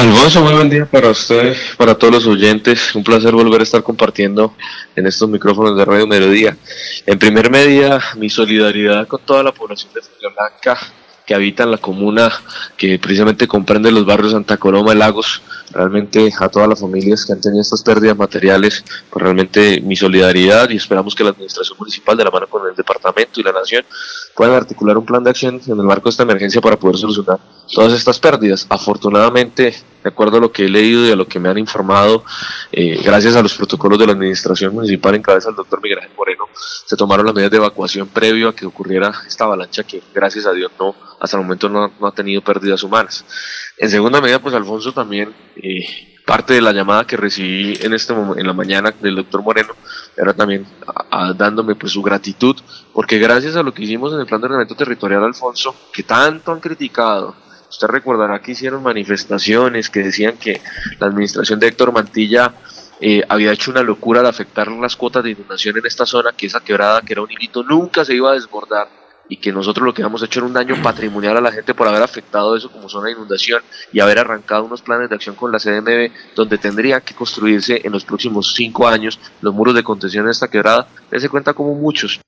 Alfonso, muy buen día para usted, para todos los oyentes. Un placer volver a estar compartiendo en estos micrófonos de Radio Mediodía. En primer medida, mi solidaridad con toda la población de Florida Blanca que habita en la comuna que precisamente comprende los barrios Santa Coloma y Lagos. Realmente a todas las familias que han tenido estas pérdidas materiales, pues realmente mi solidaridad y esperamos que la administración municipal de la mano con el departamento y la nación puedan articular un plan de acción en el marco de esta emergencia para poder solucionar todas estas pérdidas. Afortunadamente, de acuerdo a lo que he leído y a lo que me han informado, eh, gracias a los protocolos de la administración municipal en cabeza del doctor Miguel Ángel Moreno, se tomaron las medidas de evacuación previo a que ocurriera esta avalancha que, gracias a Dios, no hasta el momento no, ha tenido pérdidas humanas. En segunda medida, pues Alfonso también, eh, parte de la llamada que recibí en este en la mañana del doctor Moreno, era también dándome pues su gratitud, porque gracias a lo que hicimos en el plan de ordenamiento territorial, Alfonso, que tanto han criticado, Usted recordará que hicieron manifestaciones que decían que la administración de Héctor Mantilla eh, había hecho una locura de afectar las cuotas de inundación en esta zona, que esa quebrada, que era un hilito, nunca se iba a desbordar y que nosotros lo que habíamos hecho era un daño patrimonial a la gente por haber afectado eso como zona de inundación y haber arrancado unos planes de acción con la CDMB donde tendría que construirse en los próximos cinco años los muros de contención de esta quebrada. se cuenta como muchos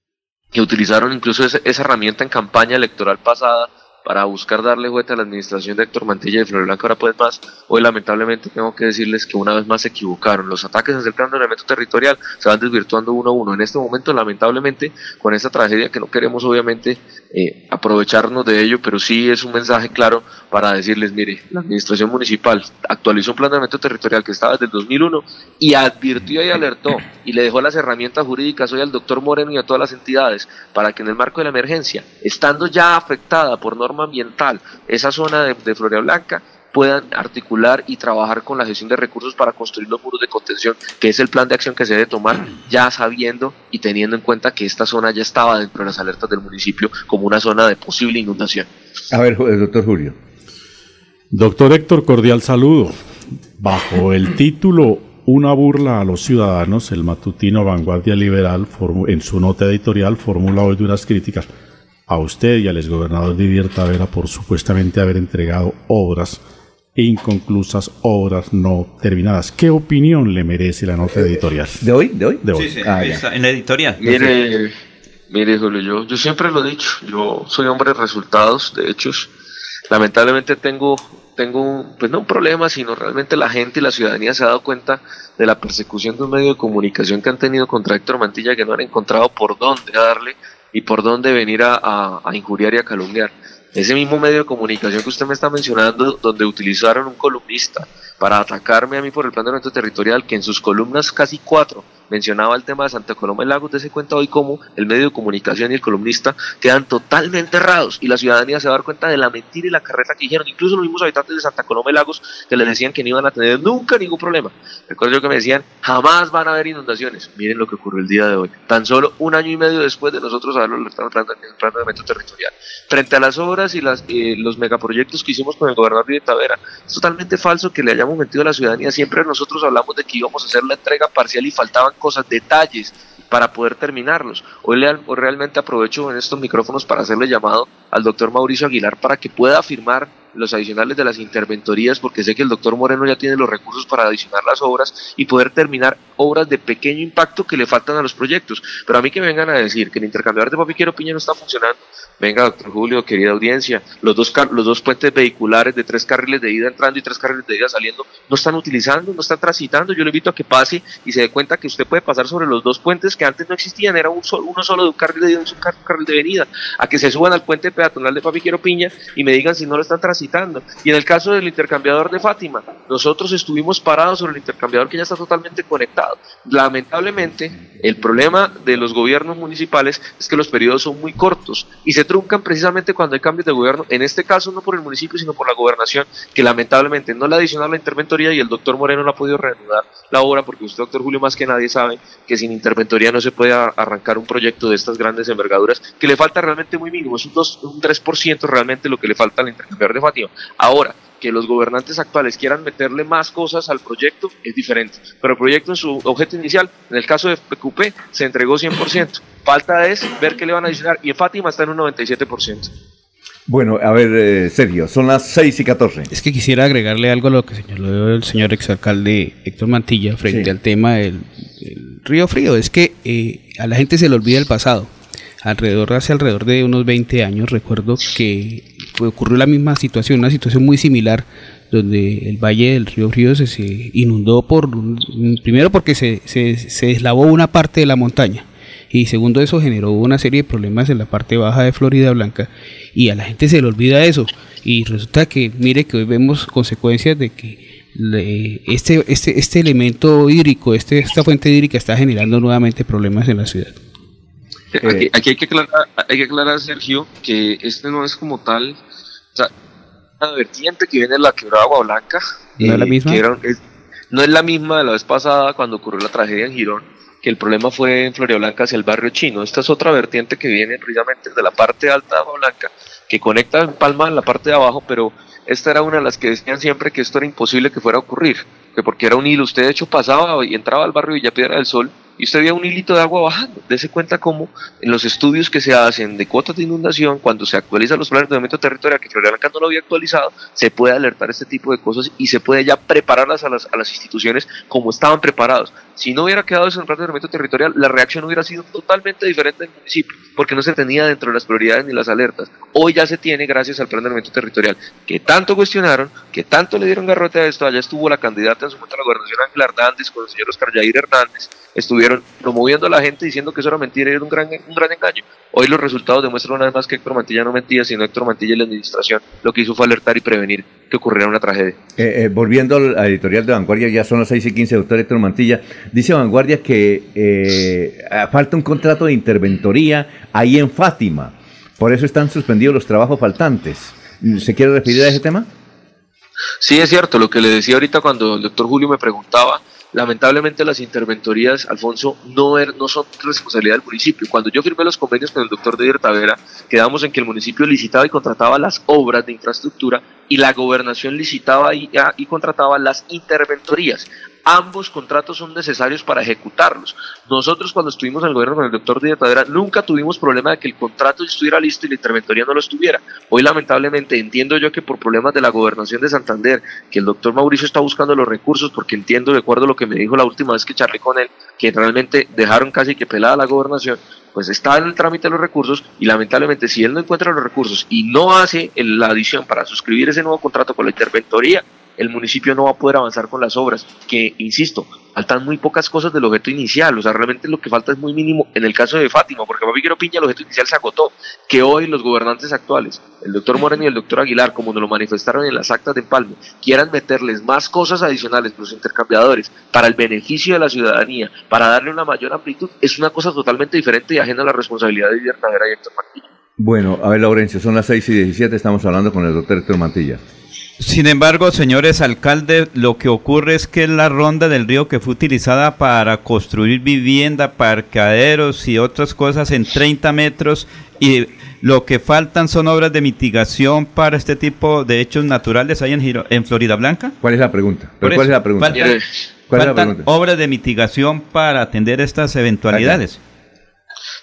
que utilizaron incluso esa, esa herramienta en campaña electoral pasada para buscar darle vuelta a la administración de Héctor Mantilla y Flor Blanca ahora pues más, hoy lamentablemente tengo que decirles que una vez más se equivocaron. Los ataques hacia el ordenamiento territorial se van desvirtuando uno a uno. En este momento, lamentablemente, con esta tragedia que no queremos obviamente eh, aprovecharnos de ello, pero sí es un mensaje claro para decirles, mire, la administración municipal actualizó un plan territorial que estaba desde el 2001 y advirtió y alertó y le dejó las herramientas jurídicas hoy al doctor Moreno y a todas las entidades para que en el marco de la emergencia, estando ya afectada por normas ambiental esa zona de, de Floria Blanca puedan articular y trabajar con la gestión de recursos para construir los muros de contención, que es el plan de acción que se debe tomar, ya sabiendo y teniendo en cuenta que esta zona ya estaba dentro de las alertas del municipio como una zona de posible inundación. A ver, doctor Julio. Doctor Héctor, cordial saludo. Bajo el título Una burla a los ciudadanos, el matutino Vanguardia Liberal en su nota editorial formula hoy duras críticas a usted y al exgobernador Didier Tavera por supuestamente haber entregado obras inconclusas, obras no terminadas. ¿Qué opinión le merece la nota editorial? ¿De hoy? ¿De hoy? De hoy. Sí, sí, ah, en la editorial. Mire, mire, Julio, yo, yo siempre lo he dicho, yo soy hombre de resultados, de hechos. Lamentablemente tengo, tengo pues no un problema, sino realmente la gente y la ciudadanía se ha dado cuenta de la persecución de un medio de comunicación que han tenido contra Héctor Mantilla, que no han encontrado por dónde darle y por dónde venir a, injuriar y a calumniar. Ese mismo medio de comunicación que usted me está mencionando, donde utilizaron un columnista para atacarme a mí por el plan de ordenamiento territorial, que en sus columnas casi cuatro mencionaba el tema de Santa Coloma del Lago, usted se cuenta hoy cómo el medio de comunicación y el columnista quedan totalmente errados y la ciudadanía se va a dar cuenta de la mentira y la carreta que dijeron, incluso los mismos habitantes de Santa Coloma del Lagos que les decían que no iban a tener nunca ningún problema. Recuerdo yo que me decían, jamás van a haber inundaciones. Miren lo que ocurrió el día de hoy. Tan solo un año y medio después de nosotros haberlo alertado en el plan territorial. Frente a las obras y las, eh, los megaproyectos que hicimos con el gobernador de Tavera, es totalmente falso que le hayamos mentido a la ciudadanía. Siempre nosotros hablamos de que íbamos a hacer la entrega parcial y faltaban cosas, detalles para poder terminarlos. Hoy le, realmente aprovecho en estos micrófonos para hacerle llamado al doctor Mauricio Aguilar para que pueda afirmar los adicionales de las interventorías, porque sé que el doctor Moreno ya tiene los recursos para adicionar las obras y poder terminar obras de pequeño impacto que le faltan a los proyectos. Pero a mí que me vengan a decir que el intercambiador de Papiquero Piña no está funcionando, venga, doctor Julio, querida audiencia, los dos, los dos puentes vehiculares de tres carriles de ida entrando y tres carriles de ida saliendo no están utilizando, no están transitando. Yo le invito a que pase y se dé cuenta que usted puede pasar sobre los dos puentes que antes no existían, era un solo, uno solo de un carril de ida y un carril de venida, a que se suban al puente peatonal de Papiquero Piña y me digan si no lo están transitando y en el caso del intercambiador de Fátima, nosotros estuvimos parados sobre el intercambiador que ya está totalmente conectado. Lamentablemente, el problema de los gobiernos municipales es que los periodos son muy cortos y se truncan precisamente cuando hay cambios de gobierno, en este caso no por el municipio, sino por la gobernación, que lamentablemente no le adicionado la interventoría y el doctor Moreno no ha podido reanudar la obra, porque usted, doctor Julio, más que nadie sabe que sin interventoría no se puede arrancar un proyecto de estas grandes envergaduras, que le falta realmente muy mínimo, es un, 2, un 3% realmente lo que le falta al intercambiador de Fátima Ahora, que los gobernantes actuales quieran meterle más cosas al proyecto es diferente. Pero el proyecto en su objeto inicial, en el caso de PQP, se entregó 100%. Falta es ver qué le van a adicionar. Y en Fátima está en un 97%. Bueno, a ver, eh, Sergio, son las 6 y 14. Es que quisiera agregarle algo a lo que señaló el señor exalcalde Héctor Mantilla frente Sí. al tema del, del río frío. Es que eh, a la gente se le olvida el pasado. Alrededor, hace alrededor de unos 20 años, recuerdo que ocurrió la misma situación, una situación muy similar, donde el valle del río Frío se, inundó por, primero porque se, se, se deslavó una parte de la montaña. Y segundo, eso generó una serie de problemas en la parte baja de Florida Blanca y a la gente se le olvida eso. Y resulta que, mire, que hoy vemos consecuencias de que le- este, este, este elemento hídrico, este, esta fuente hídrica está generando nuevamente problemas en la ciudad. Aquí, aquí hay, que hay que aclarar, Sergio, que este no es como tal, o sea, una vertiente que viene de la quebrada Agua Blanca. eh, ¿No es la misma? era- es- no es la misma de la vez pasada cuando ocurrió la tragedia en Girón, que el problema fue en Florida Blanca hacia el barrio chino. Esta es otra vertiente que viene precisamente de la parte alta de Agua Blanca, que conecta en Palma en la parte de abajo, pero esta era una de las que decían siempre que esto era imposible que fuera a ocurrir, que porque era un hilo, usted de hecho pasaba y entraba al barrio Villapiedra del Sol y usted veía un hilito de agua bajando. Dese cuenta cómo en los estudios que se hacen de cuotas de inundación, cuando se actualizan los planes de ordenamiento territorial, que Florida Blanca no lo había actualizado, se puede alertar este tipo de cosas y se puede ya prepararlas a las, a las instituciones como estaban preparados. Si no hubiera quedado el plan de ordenamiento territorial, la reacción hubiera sido totalmente diferente del municipio, porque no se tenía dentro de las prioridades ni las alertas. Hoy ya se tiene gracias al plan de ordenamiento territorial, que tanto cuestionaron, que tanto le dieron garrote a esto. Allá estuvo la candidata en su momento a la gobernación Ángela Hernández con el señor Oscar Yair Hernández, estuvieron promoviendo a la gente diciendo que eso era mentira y era un gran, un gran engaño. Hoy los resultados demuestran una vez más que Héctor Mantilla no mentía, sino Héctor Mantilla y la administración lo que hizo fue alertar y prevenir que ocurriera una tragedia. Eh, eh, volviendo al al editorial de Vanguardia, ya son las 6 y 15, doctor Héctor Mantilla. Dice Vanguardia que eh, falta un contrato de interventoría ahí en Fátima. Por eso están suspendidos los trabajos faltantes. ¿Se quiere referir a ese tema? Sí, es cierto, lo que le decía ahorita cuando el doctor Julio me preguntaba, lamentablemente las interventorías, Alfonso, no, er- no son responsabilidad del municipio. Cuando yo firmé los convenios con el doctor de Tavera, quedamos en que el municipio licitaba y contrataba las obras de infraestructura y la gobernación licitaba y, ah, y contrataba las interventorías. Ambos contratos son necesarios para ejecutarlos. Nosotros cuando estuvimos en el gobierno con el doctor Díaz Tavera nunca tuvimos problema de que el contrato estuviera listo y la interventoría no lo estuviera. Hoy lamentablemente entiendo yo que por problemas de la gobernación de Santander, que el doctor Mauricio está buscando los recursos, porque entiendo de acuerdo a lo que me dijo la última vez que charlé con él, que realmente dejaron casi que pelada la gobernación, pues está en el trámite de los recursos y lamentablemente si él no encuentra los recursos y no hace la adición para suscribir ese nuevo contrato con la interventoría, el municipio no va a poder avanzar con las obras, que, insisto, faltan muy pocas cosas del objeto inicial, o sea, realmente lo que falta es muy mínimo en el caso de Fátima, porque Papi Quiero Piña el objeto inicial se agotó, que hoy los gobernantes actuales, el doctor Moreno y el doctor Aguilar, como nos lo manifestaron en las actas de Empalme, quieran meterles más cosas adicionales, los intercambiadores, para el beneficio de la ciudadanía, para darle una mayor amplitud, es una cosa totalmente diferente y ajena a la responsabilidad de Verdadera y Héctor Martínez. Bueno, a ver, Laurencio, son las 6 y 17, estamos hablando con el doctor Héctor Mantilla. Sin embargo, señores alcaldes, lo que ocurre es que la ronda del río que fue utilizada para construir vivienda, parqueaderos y otras cosas en 30 metros y lo que faltan son obras de mitigación para este tipo de hechos naturales ahí en, Giro- en Florida Blanca. ¿Cuál es la pregunta? Por ¿Pero ¿Cuál es la pregunta? ¿Cuál es la pregunta? obras de mitigación para atender estas eventualidades.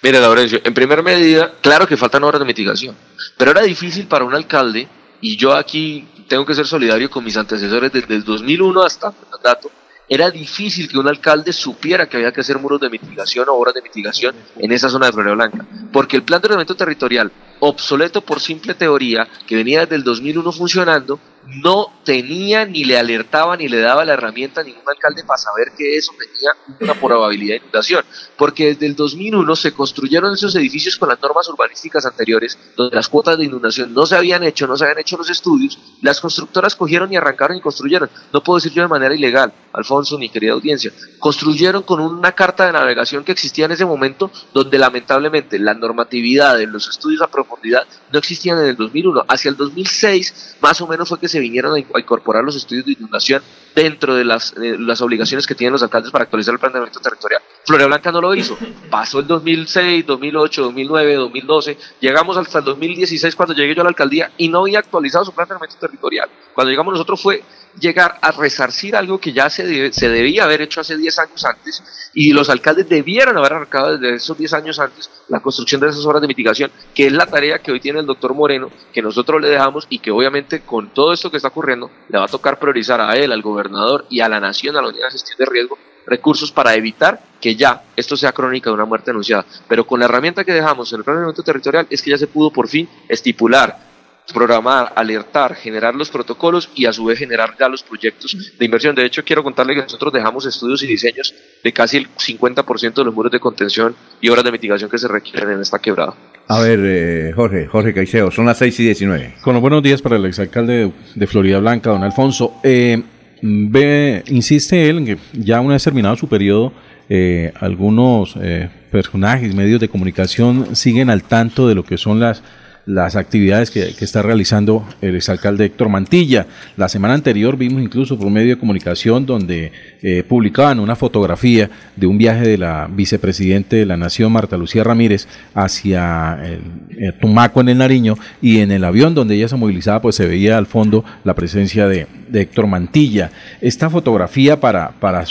Mire, Laurencio, en primer medida, claro que faltan obras de mitigación, pero era difícil para un alcalde, y yo aquí tengo que ser solidario con mis antecesores desde el 2001 hasta el dato, era difícil que un alcalde supiera que había que hacer muros de mitigación o obras de mitigación en esa zona de Florida Blanca, porque el plan de ordenamiento territorial, obsoleto por simple teoría, que venía desde el 2001 funcionando, no tenía ni le alertaba ni le daba la herramienta a ningún alcalde para saber que eso tenía una probabilidad de inundación, porque desde el 2001 se construyeron esos edificios con las normas urbanísticas anteriores, donde las cuotas de inundación no se habían hecho, no se habían hecho los estudios, las constructoras cogieron y arrancaron y construyeron, no puedo decir yo de manera ilegal, Alfonso, ni querida audiencia, construyeron con una carta de navegación que existía en ese momento, donde lamentablemente la normatividad de los estudios a profundidad no existían en el 2001, hacia el 2006 más o menos fue que se vinieron a in- a incorporar los estudios de inundación dentro de las, eh, las obligaciones que tienen los alcaldes para actualizar el planeamiento territorial. Florida Blanca no lo hizo. Pasó el 2006, 2008, 2009, 2012. Llegamos hasta el 2016 cuando llegué yo a la alcaldía y no había actualizado su planeamiento territorial. Cuando llegamos nosotros fue llegar a resarcir algo que ya se, se debía haber hecho hace 10 años antes y los alcaldes debieron haber arrancado desde esos 10 años antes la construcción de esas obras de mitigación, que es la tarea que hoy tiene el doctor Moreno, que nosotros le dejamos y que obviamente con todo esto que está ocurriendo le va a tocar priorizar a él, al gobernador y a la nación, a la unidad de gestión de riesgo, recursos para evitar que ya esto sea crónica de una muerte anunciada. Pero con la herramienta que dejamos en el plan de territorial es que ya se pudo por fin estipular programar, alertar, generar los protocolos y a su vez generar ya los proyectos de inversión. De hecho, quiero contarle que nosotros dejamos estudios y diseños de casi el 50% de los muros de contención y obras de mitigación que se requieren en esta quebrada. A ver, eh, Jorge, Jorge Caicedo, son las 6 y 19. Con los buenos días para el exalcalde de, Florida Blanca, don Alfonso. Eh, ve, insiste él en que ya una vez terminado su periodo, eh, algunos eh, personajes, medios de comunicación siguen al tanto de lo que son las las actividades que, está realizando el exalcalde Héctor Mantilla. La semana anterior vimos incluso por un medio de comunicación donde eh, publicaban una fotografía de un viaje de la vicepresidente de la Nación, Marta Lucía Ramírez, hacia el, Tumaco en el Nariño y en el avión donde ella se movilizaba pues se veía al fondo la presencia de, Héctor Mantilla. Esta fotografía para, para,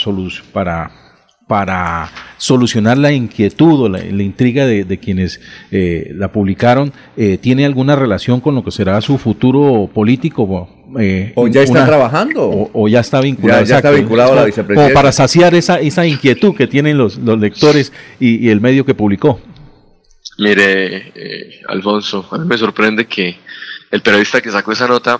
para para solucionar la inquietud o la, intriga de, quienes eh, la publicaron, eh, ¿tiene alguna relación con lo que será su futuro político? Eh, o ya está trabajando. O, ya está vinculado. Ya, está vinculado a la vicepresidencia. Como para saciar esa, esa inquietud que tienen los, los lectores y, el medio que publicó. Mire, Alfonso, a mí me sorprende que el periodista que sacó esa nota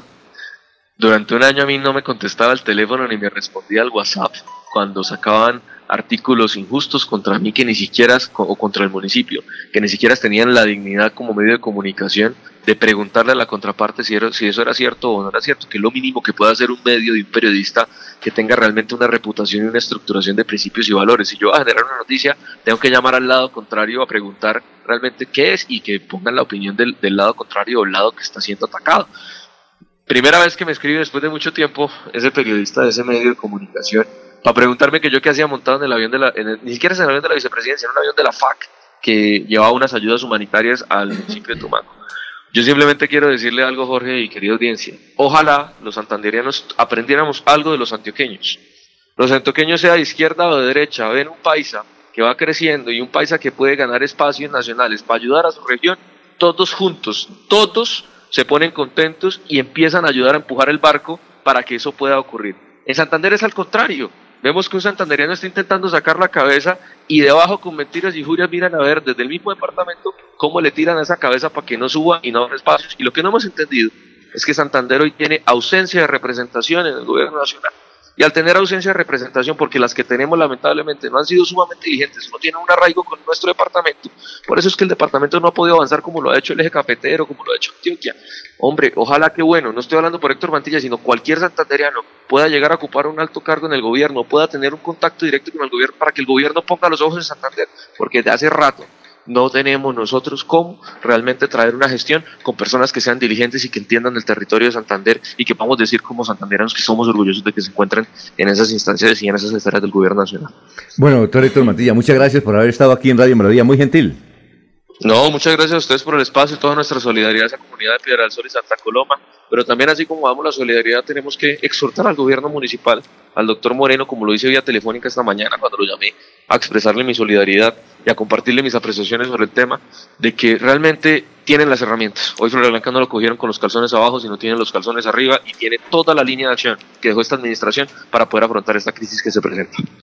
durante un año a mí no me contestaba el teléfono ni me respondía al WhatsApp cuando sacaban artículos injustos contra mí que ni siquiera, o contra el municipio, que ni siquiera tenían la dignidad como medio de comunicación de preguntarle a la contraparte si, si eso era cierto o no era cierto, que es lo mínimo que puede hacer un medio y un periodista que tenga realmente una reputación y una estructuración de principios y valores. Si yo voy a generar una noticia, tengo que llamar al lado contrario a preguntar realmente qué es y que pongan la opinión del, del lado contrario o el lado que está siendo atacado. Primera vez que me escribe después de mucho tiempo ese periodista de ese medio de comunicación para preguntarme que yo qué hacía montado en el avión de la, ni siquiera en el avión de la vicepresidencia, en un avión de la FAC que llevaba unas ayudas humanitarias al municipio de Tumaco. Yo simplemente quiero decirle algo, Jorge y querida audiencia. Ojalá los santanderianos aprendiéramos algo de los antioqueños. Los antioqueños, sea de izquierda o de derecha, ven un paisa que va creciendo y un paisa que puede ganar espacios nacionales para ayudar a su región, todos juntos, todos se ponen contentos y empiezan a ayudar a empujar el barco para que eso pueda ocurrir. En Santander es al contrario. Vemos que un santanderiano está intentando sacar la cabeza y debajo con mentiras y injurias miran a ver desde el mismo departamento cómo le tiran a esa cabeza para que no suba y no abra espacios. Y lo que no hemos entendido es que Santander hoy tiene ausencia de representación en el gobierno nacional. Y al tener ausencia de representación, porque las que tenemos lamentablemente no han sido sumamente diligentes, no tienen un arraigo con nuestro departamento, por eso es que el departamento no ha podido avanzar como lo ha hecho el eje cafetero, como lo ha hecho Antioquia. Hombre, ojalá que bueno, no estoy hablando por Héctor Mantilla, sino cualquier santanderiano pueda llegar a ocupar un alto cargo en el gobierno, pueda tener un contacto directo con el gobierno para que el gobierno ponga los ojos en Santander, porque de hace rato no tenemos nosotros cómo realmente traer una gestión con personas que sean diligentes y que entiendan el territorio de Santander y que podamos decir como santanderanos que somos orgullosos de que se encuentren en esas instancias y en esas esferas del gobierno nacional. Bueno, doctor Héctor Mantilla, muchas gracias por haber estado aquí en Radio Melodía, muy gentil. No, muchas gracias a ustedes por el espacio y toda nuestra solidaridad a esa comunidad de Piedra del Sol y Santa Coloma. Pero también así como damos la solidaridad, tenemos que exhortar al gobierno municipal, al doctor Moreno, como lo hice vía telefónica esta mañana cuando lo llamé, a expresarle mi solidaridad y a compartirle mis apreciaciones sobre el tema, de que realmente tienen las herramientas. Hoy Florida Blanca no lo cogieron con los calzones abajo, sino tienen los calzones arriba y tiene toda la línea de acción que dejó esta administración para poder afrontar esta crisis que se presenta.